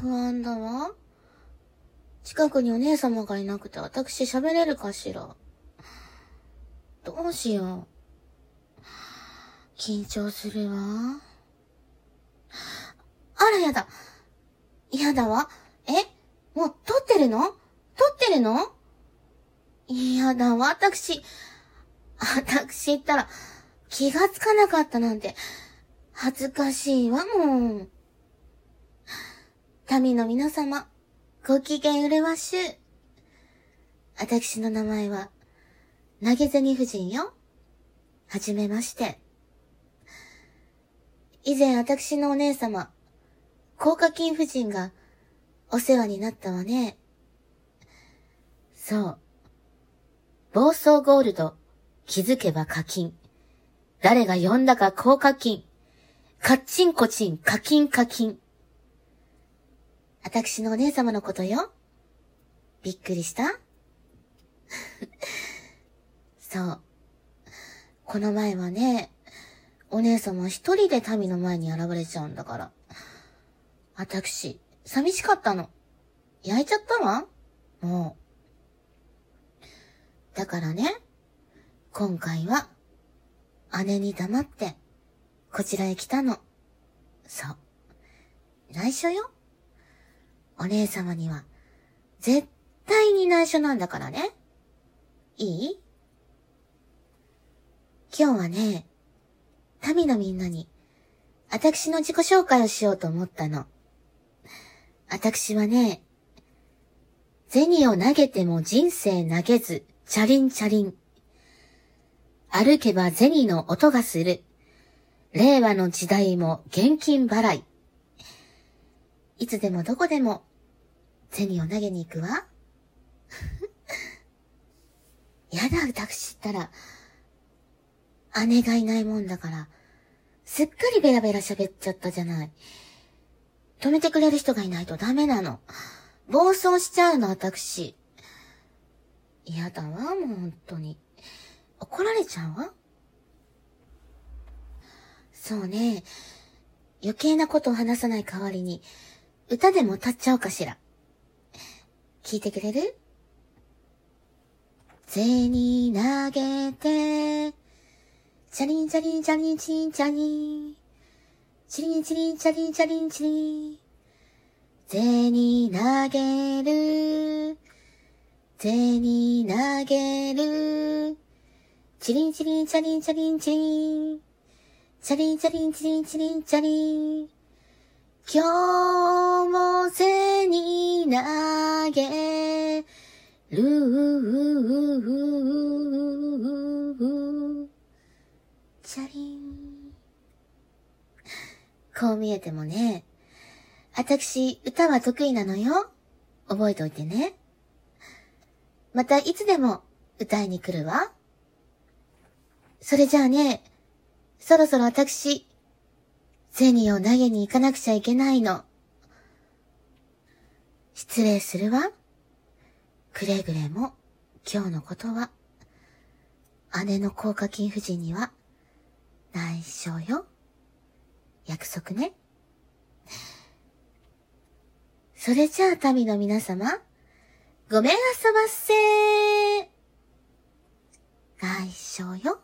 不安だわ。近くにお姉様がいなくて私喋れるかしら。どうしよう。緊張するわ。あらやだ。やだわ。え？もう撮ってるの？撮ってるの？やだわ、私。私ったら気がつかなかったなんて恥ずかしいわもん。民の皆様、ご機嫌うるわしゅう。私の名前は、投げ銭夫人よ。はじめまして。以前私のお姉様、高課金夫人がお世話になったわね。そう。暴走ゴールド、気づけば課金。誰が呼んだか高課金。カッチンコチン、課金課金。私のお姉様のことよ。びっくりした？そう。この前はね、お姉様一人で民の前に現れちゃうんだから。私、寂しかったの。焼いちゃったわもう。だからね、今回は、姉に黙って、こちらへ来たの。そう。内緒よ。お姉様には、絶対に内緒なんだからね。いい？今日はね、民のみんなに、私の自己紹介をしようと思ったの。私はね、銭を投げても人生投げず、チャリンチャリン。歩けば銭の音がする。令和の時代も現金払い。いつでもどこでも銭を投げに行くわ。やだ、私ったら、姉がいないもんだから、すっかりベラベラ喋っちゃったじゃない。止めてくれる人がいないとダメなの。暴走しちゃうの、私。嫌だわ、もう本当に。怒られちゃうわ。そうね。余計なことを話さない代わりに、歌でも歌っちゃおうかしら。聞いてくれる？銭投げて、チャリンチャリンチャリンチンチャリン。チリンチリンチャリンチャリンチリン。銭投げる。銭投げる。チリンチリンチャリンチャリンチリン。チャリンチャリンチリンチリンチャリン。今日も銭投げる。チャリン。こう見えてもね、私、歌は得意なのよ。覚えておいてね。またいつでも歌いに来るわ。それじゃあね、そろそろ私、銭を投げに行かなくちゃいけないの。失礼するわ。くれぐれも、今日のことは、姉の高課金夫人には、内緒よ。約束ね。それじゃあ、民の皆様、ごめんあそばっせー。内緒よ。